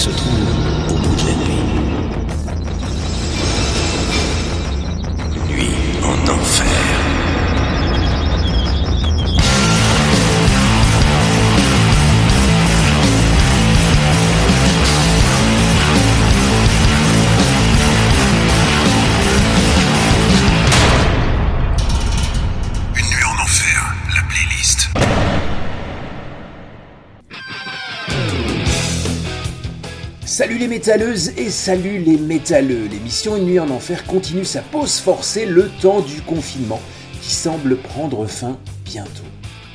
se trouve métalleuses et salut les métalleux. L'émission Une nuit en enfer continue sa pause forcée le temps du confinement qui semble prendre fin bientôt.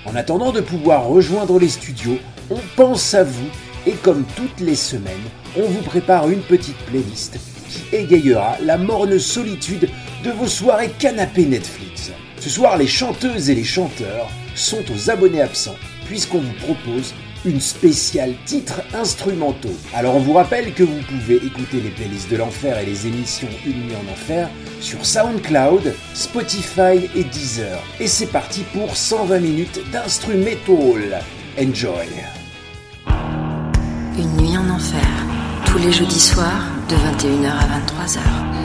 En attendant de pouvoir rejoindre les studios, on pense à vous et comme toutes les semaines, on vous prépare une petite playlist qui égayera la morne solitude de vos soirées canapé Netflix. Ce soir, les chanteuses et les chanteurs sont aux abonnés absents puisqu'on vous propose une spéciale titres instrumentaux. Alors on vous rappelle que vous pouvez écouter les playlists de l'enfer et les émissions Une nuit en enfer sur SoundCloud, Spotify et Deezer. Et c'est parti pour 120 minutes d'instrumental. Enjoy Une nuit en enfer, tous les jeudis soirs de 21h à 23h.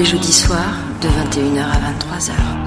Les jeudis soirs de 21h à 23h.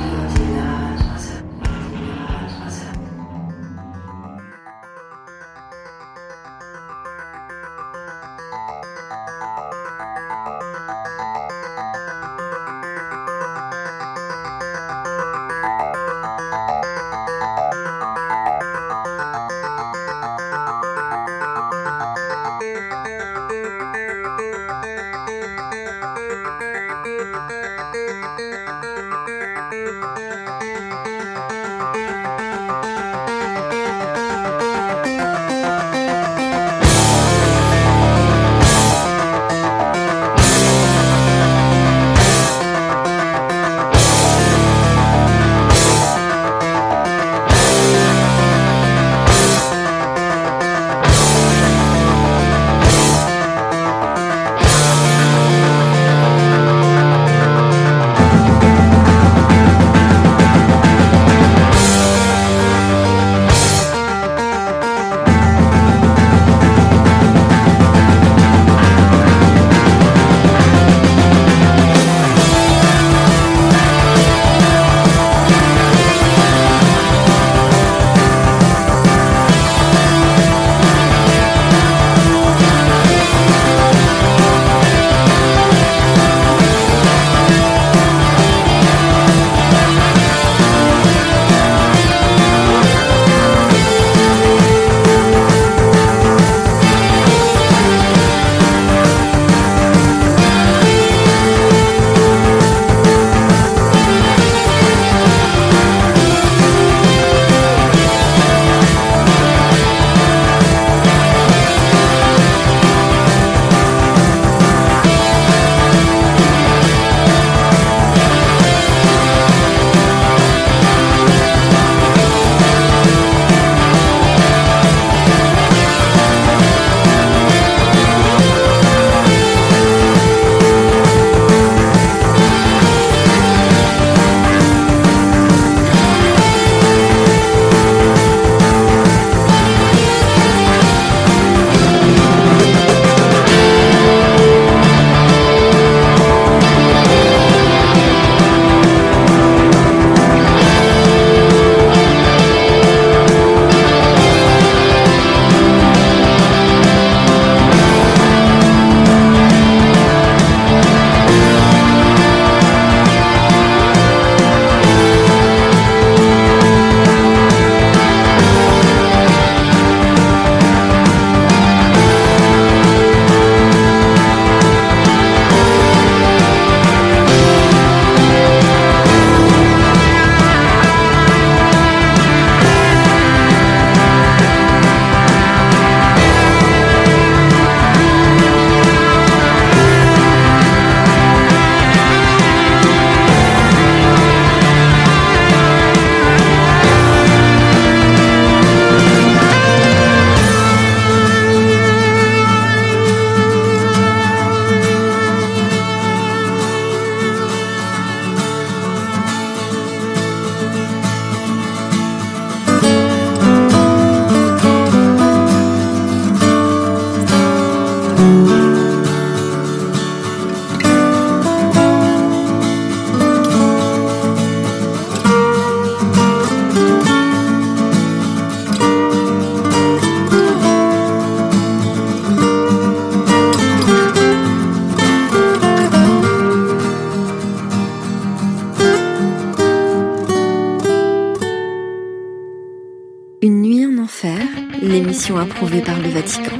Approuvée par le Vatican.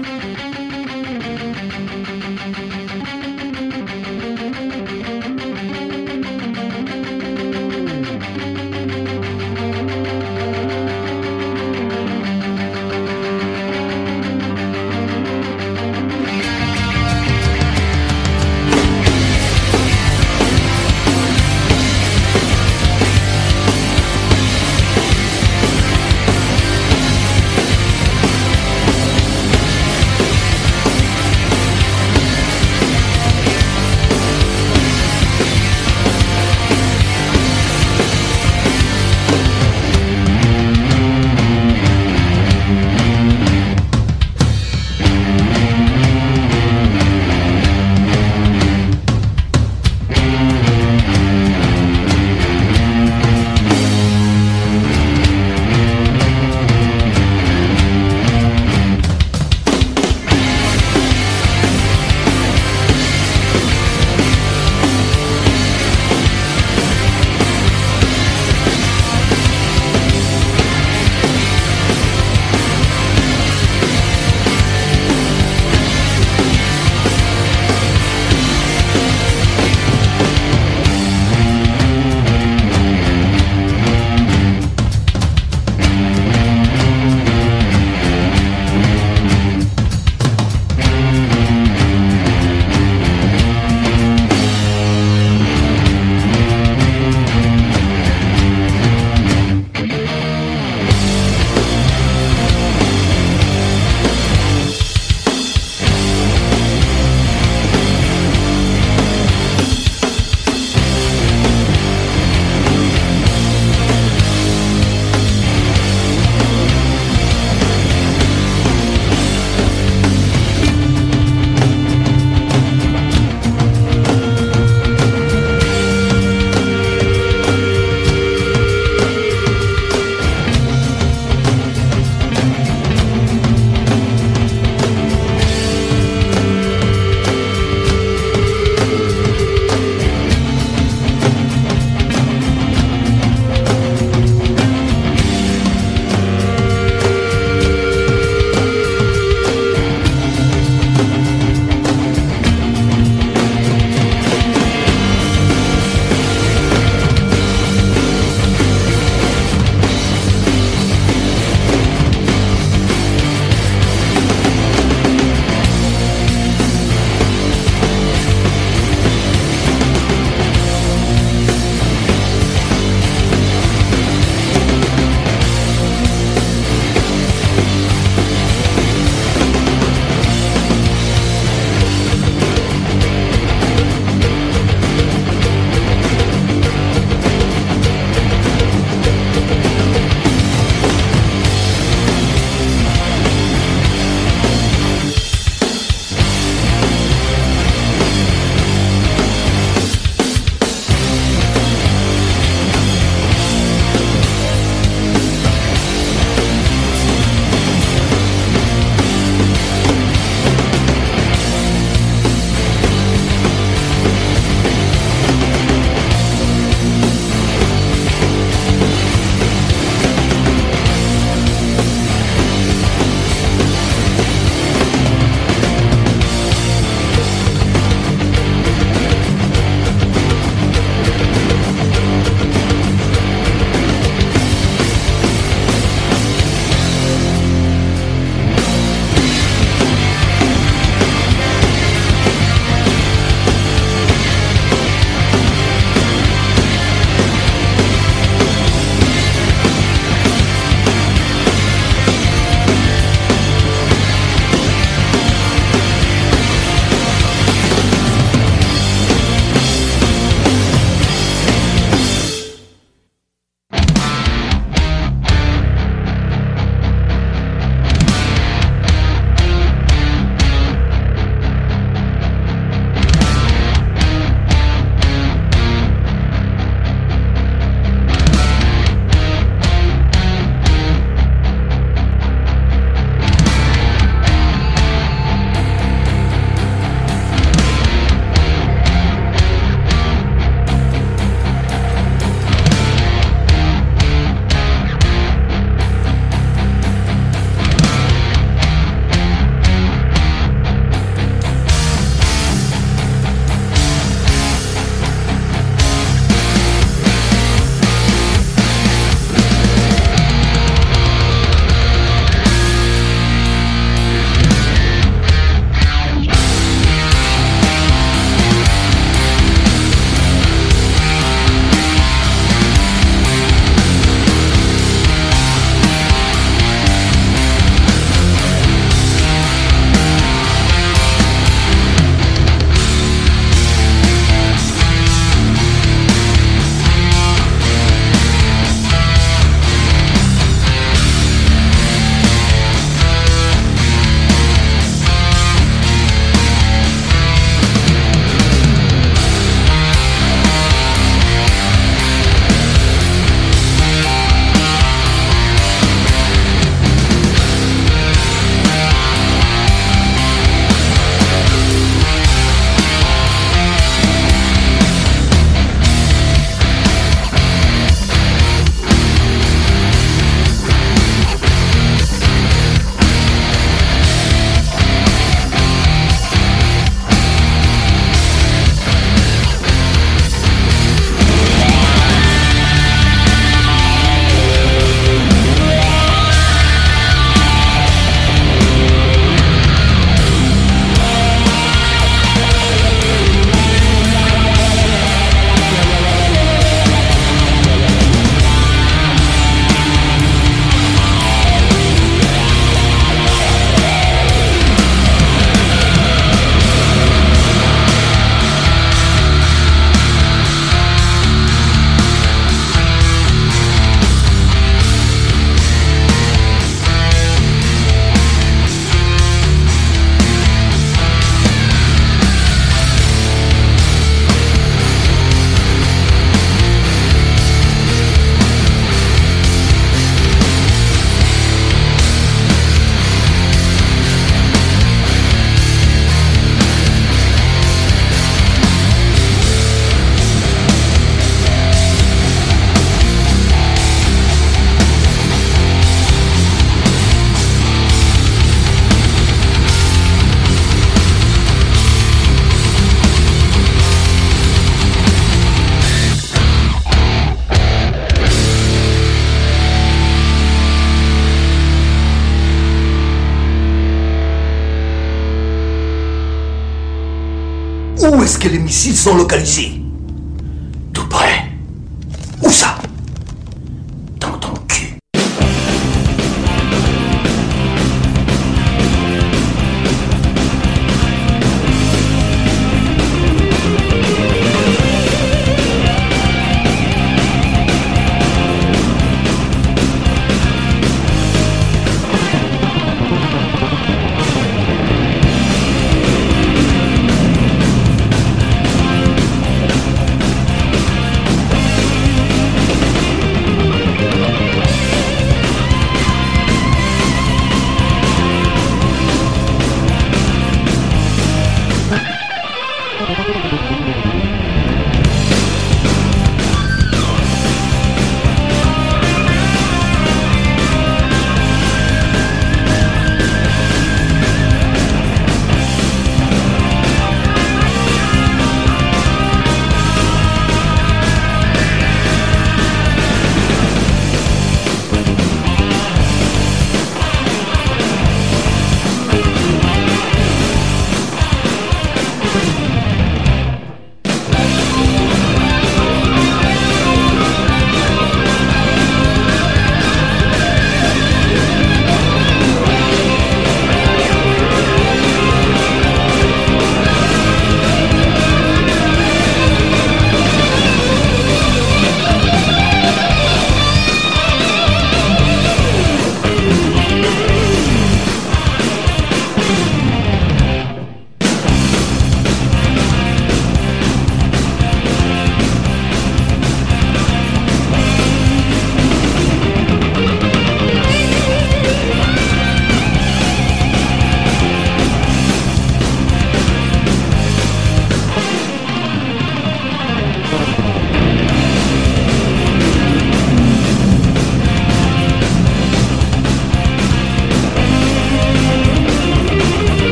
Où est-ce que les missiles sont localisés?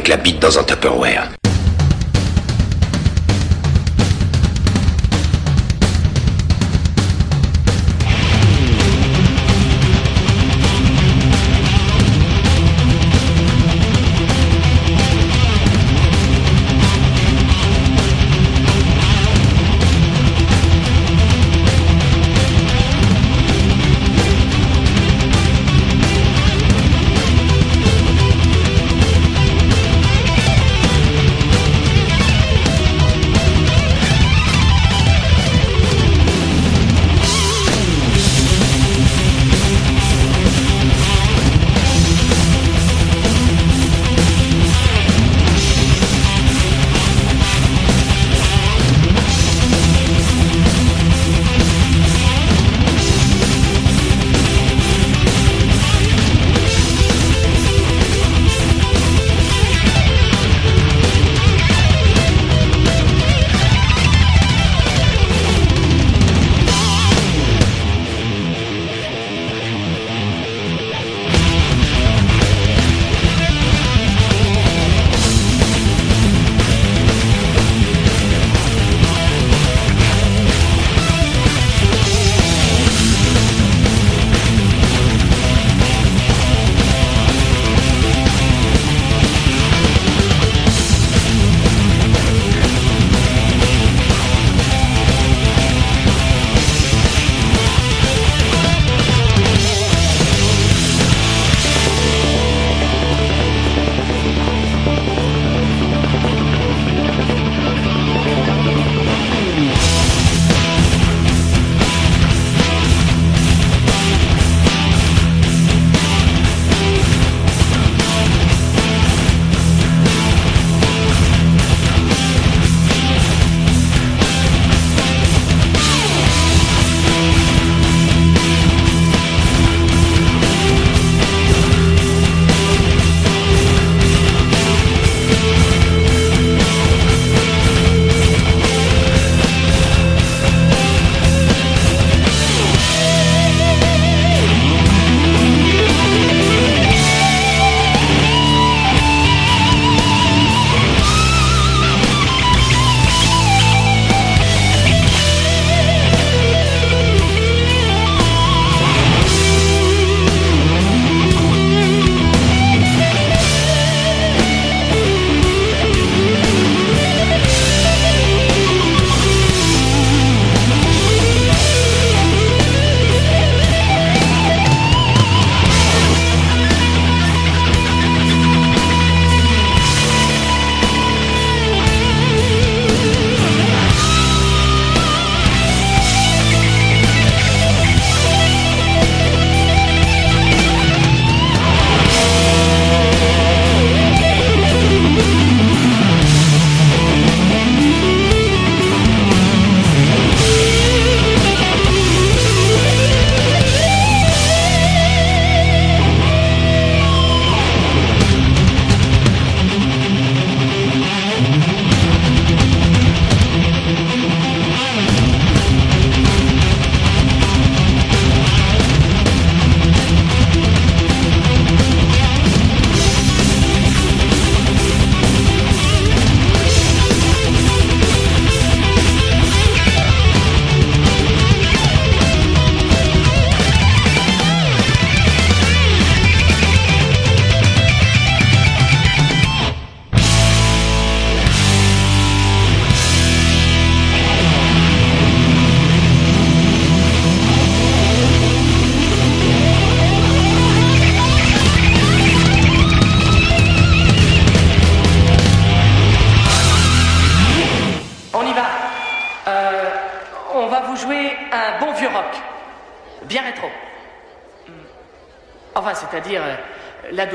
Avec la bite dans un Tupperware.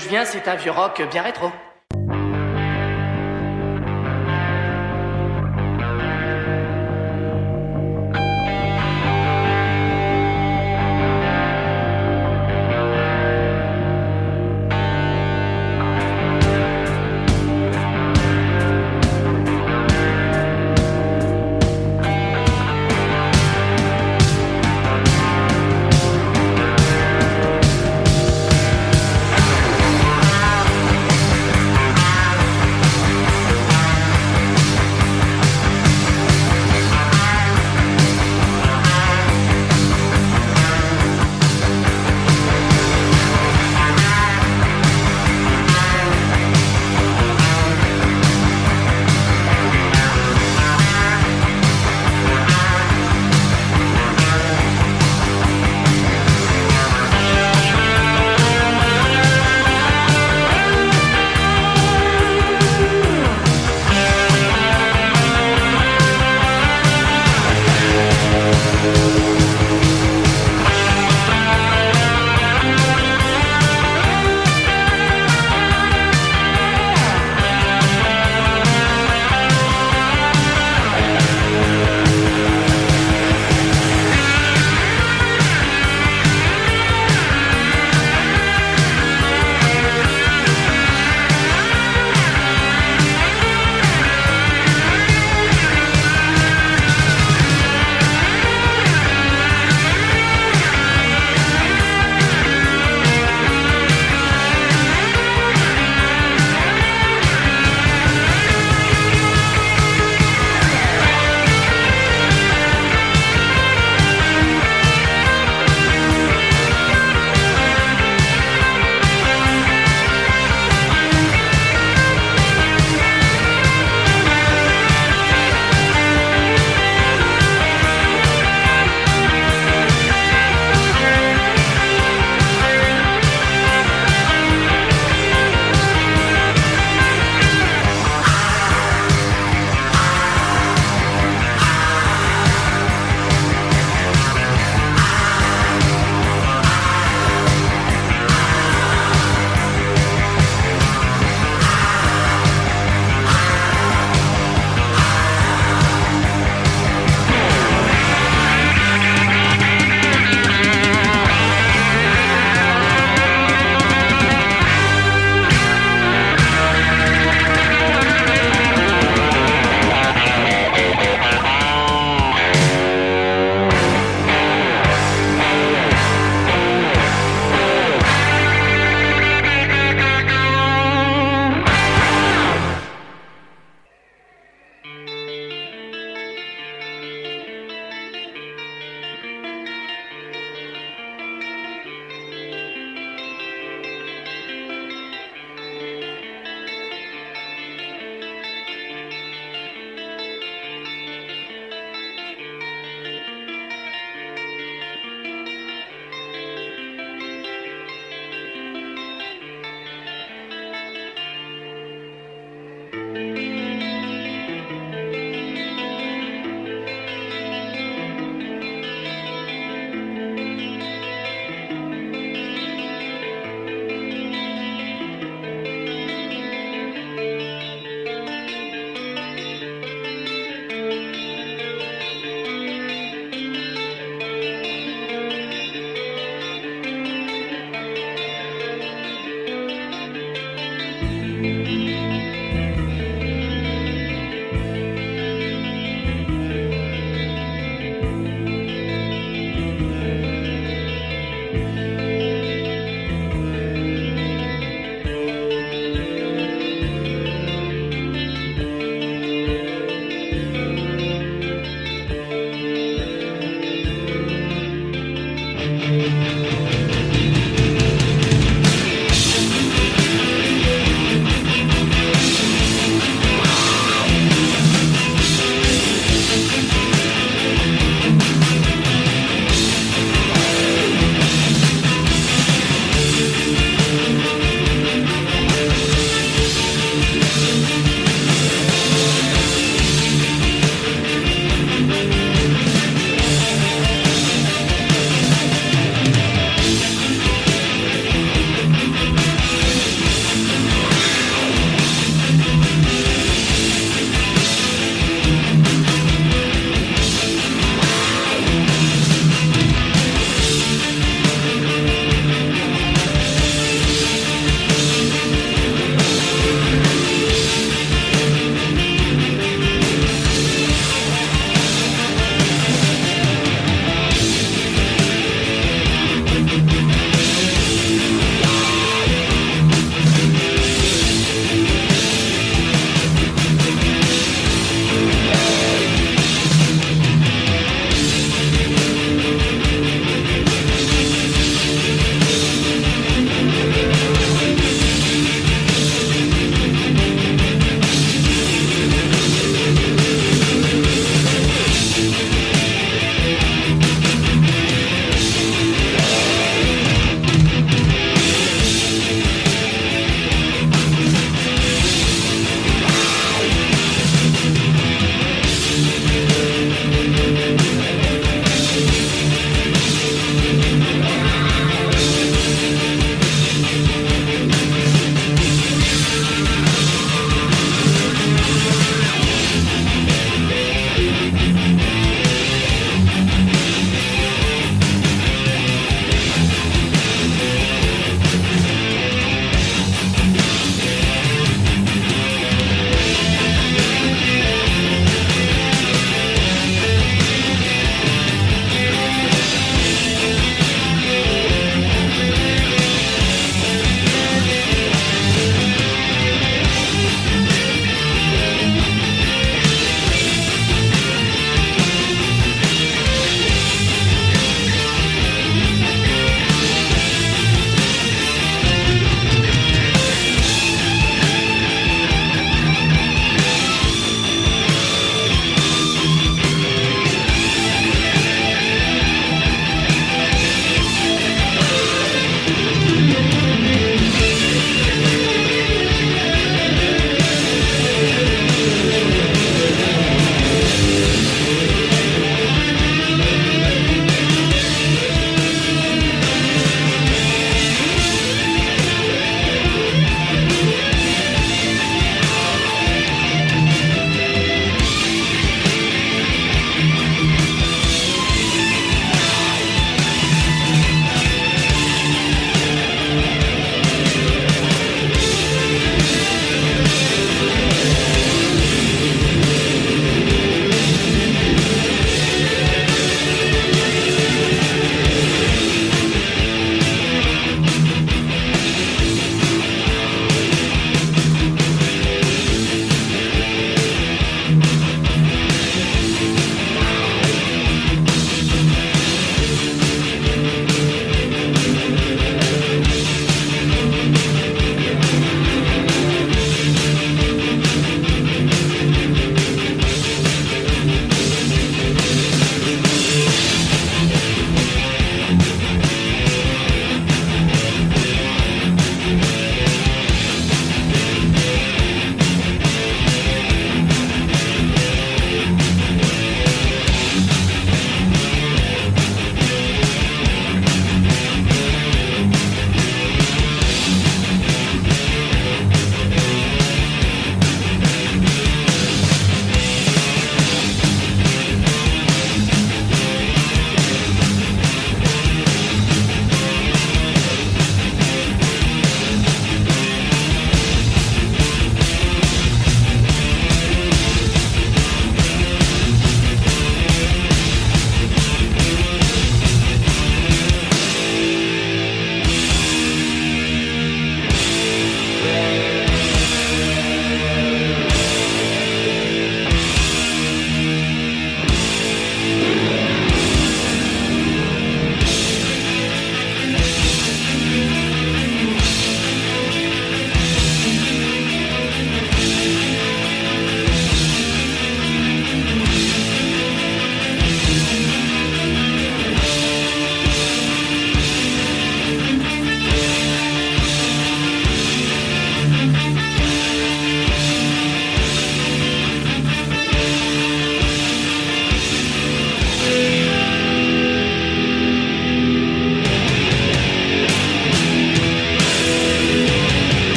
Je viens, c'est un vieux rock bien rétro.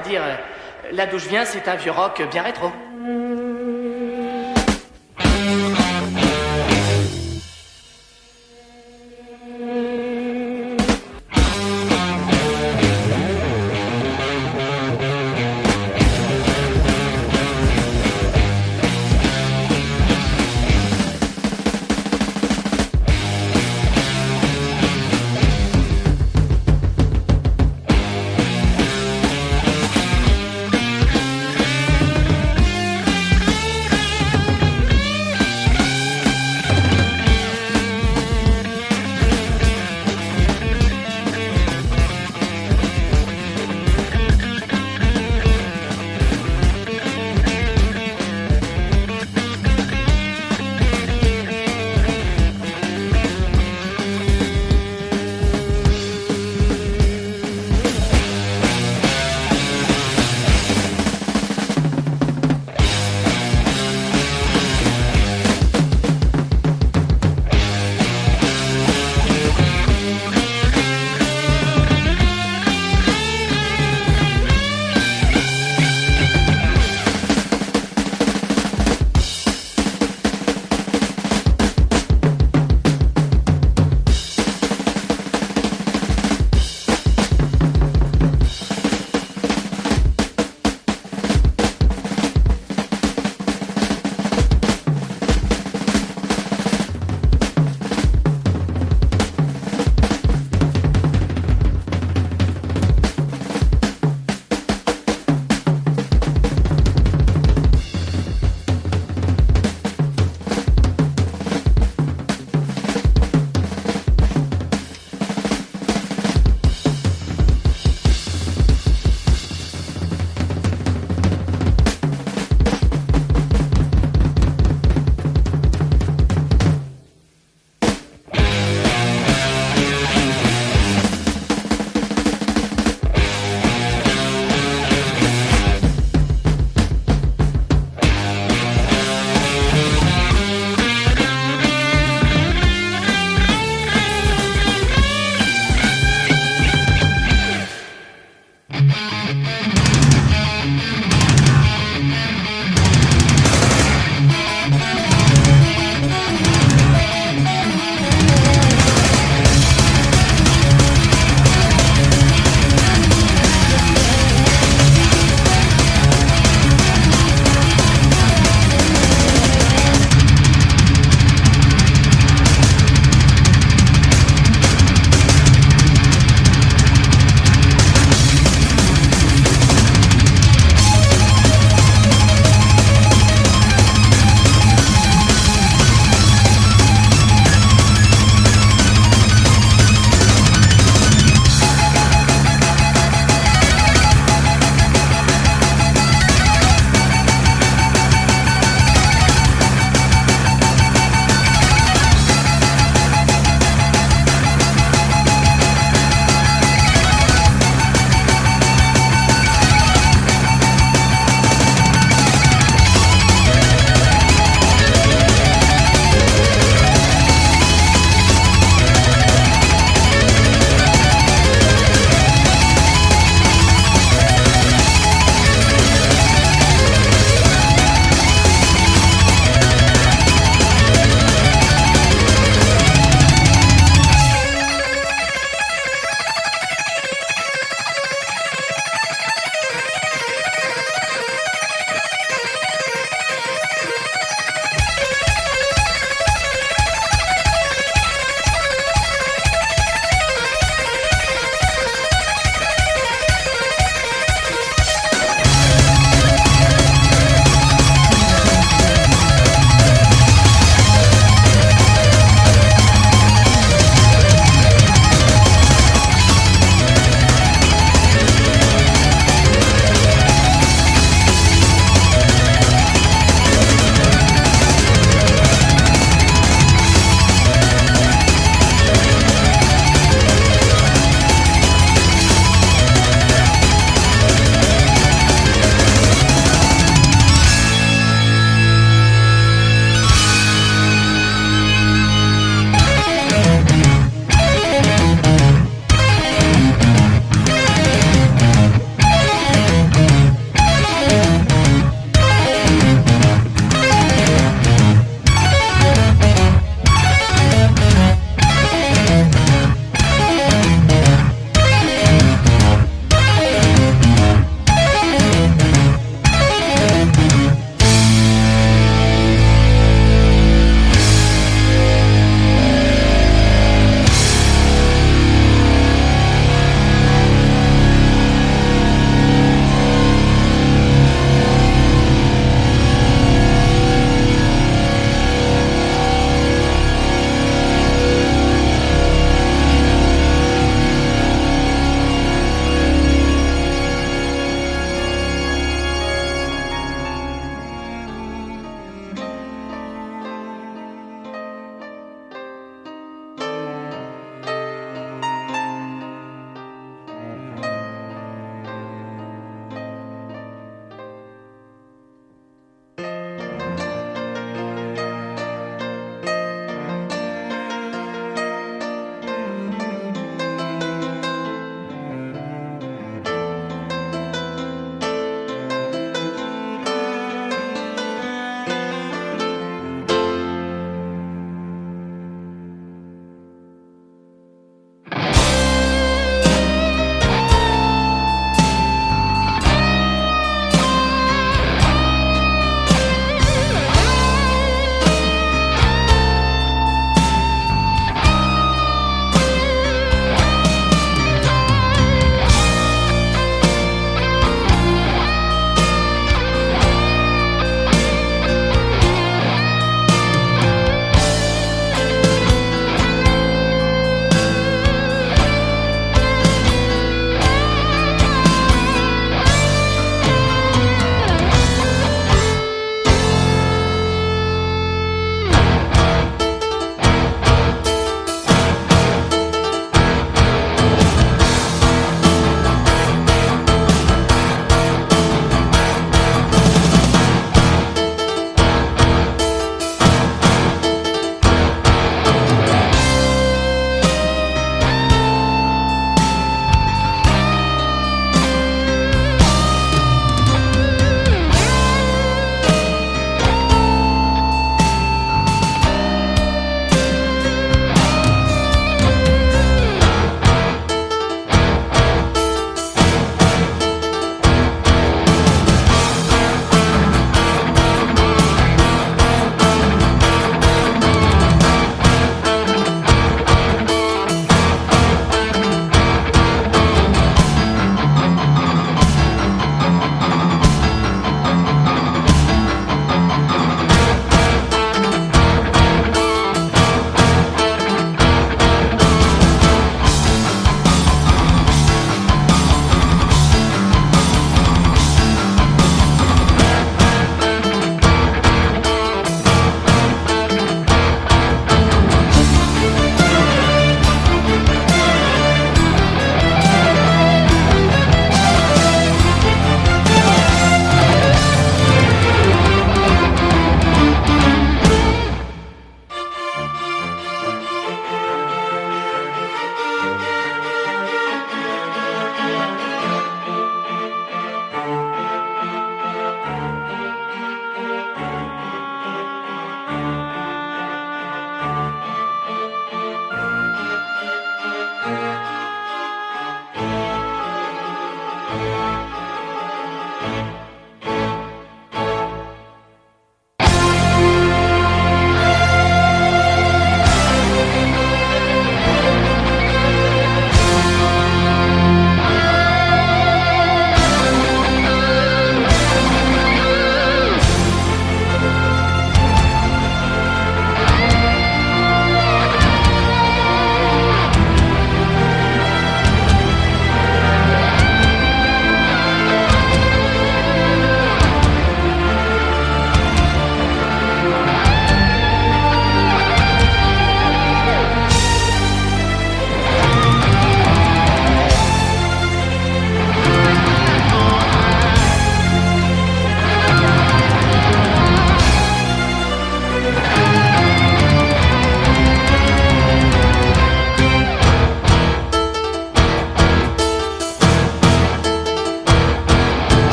C'est-à-dire, euh, là d'où je viens, c'est un vieux rock bien rétro.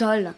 Le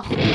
off.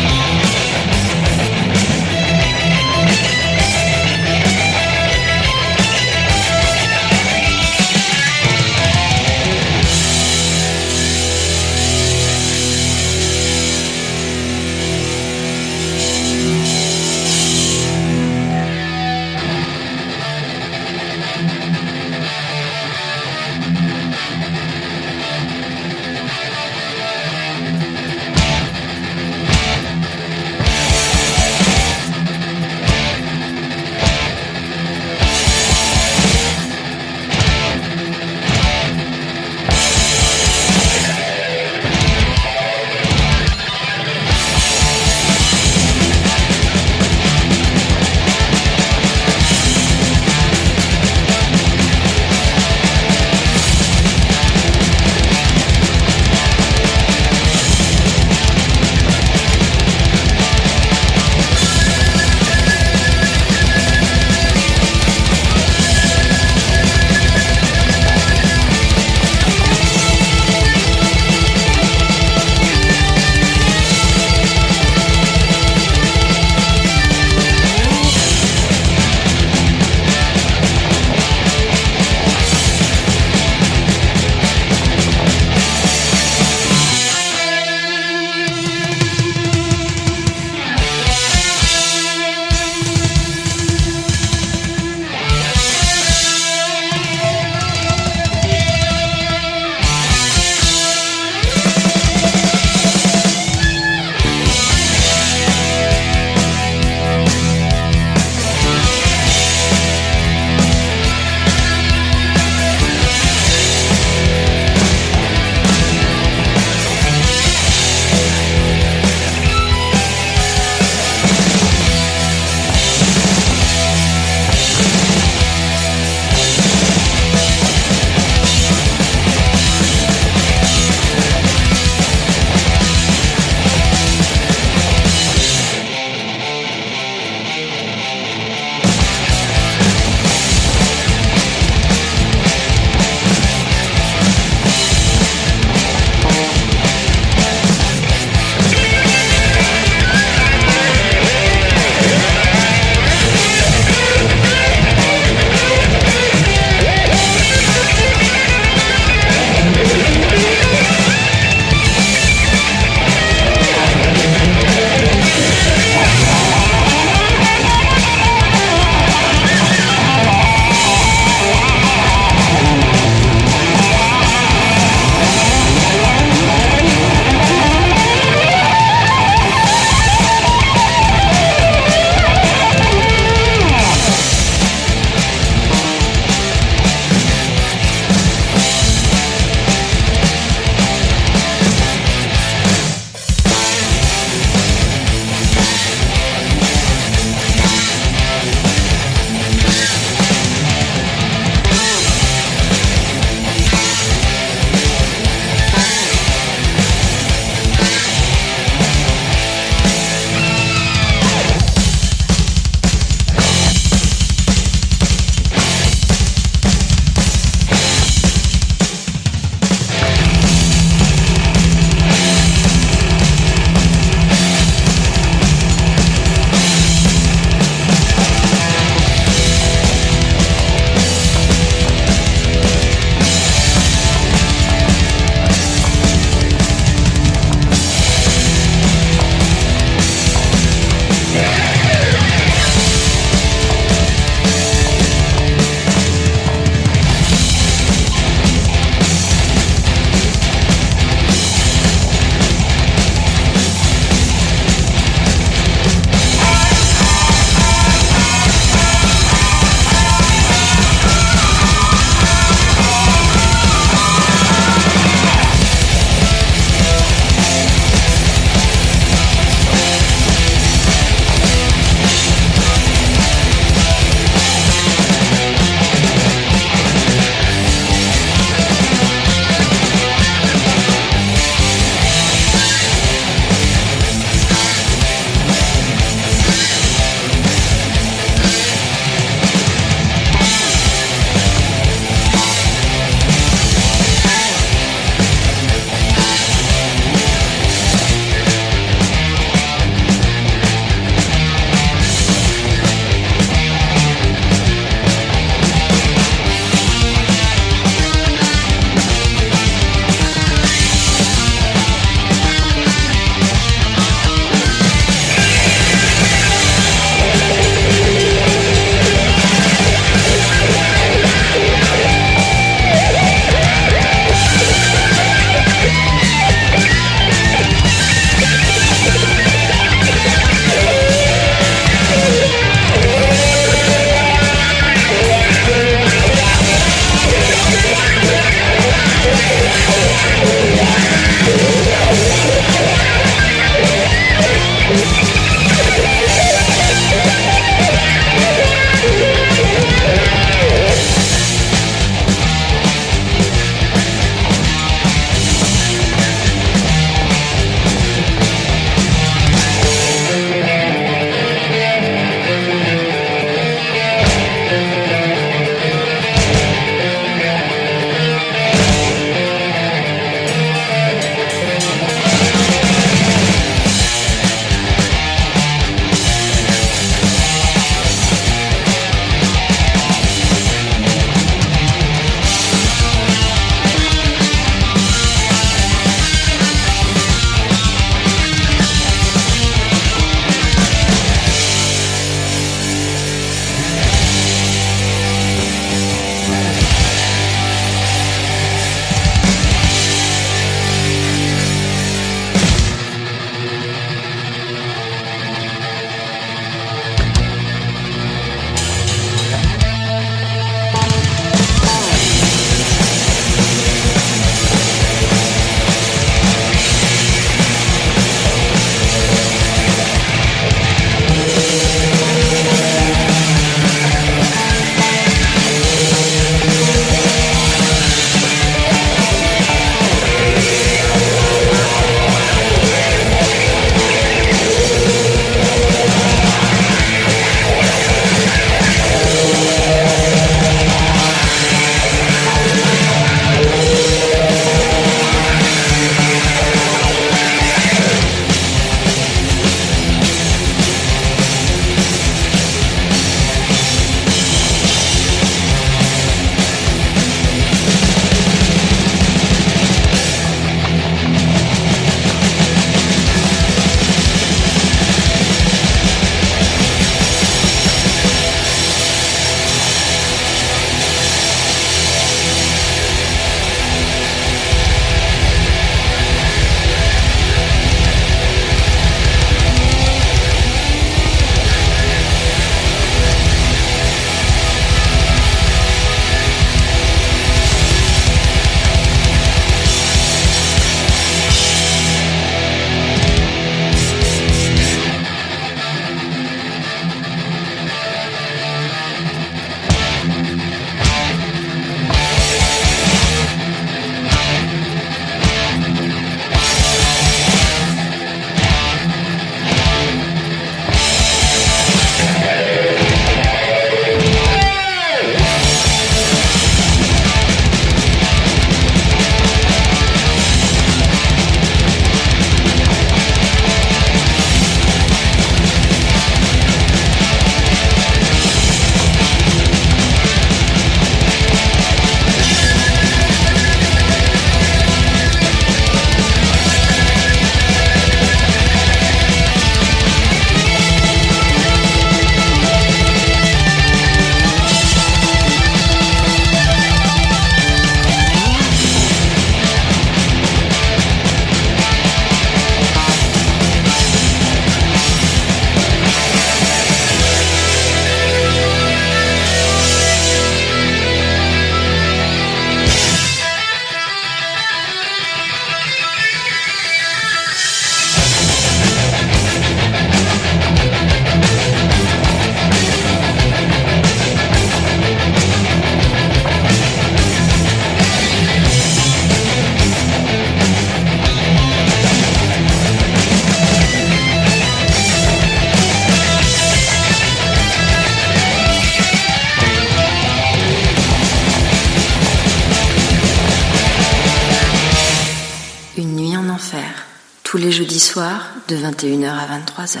21h à 23h.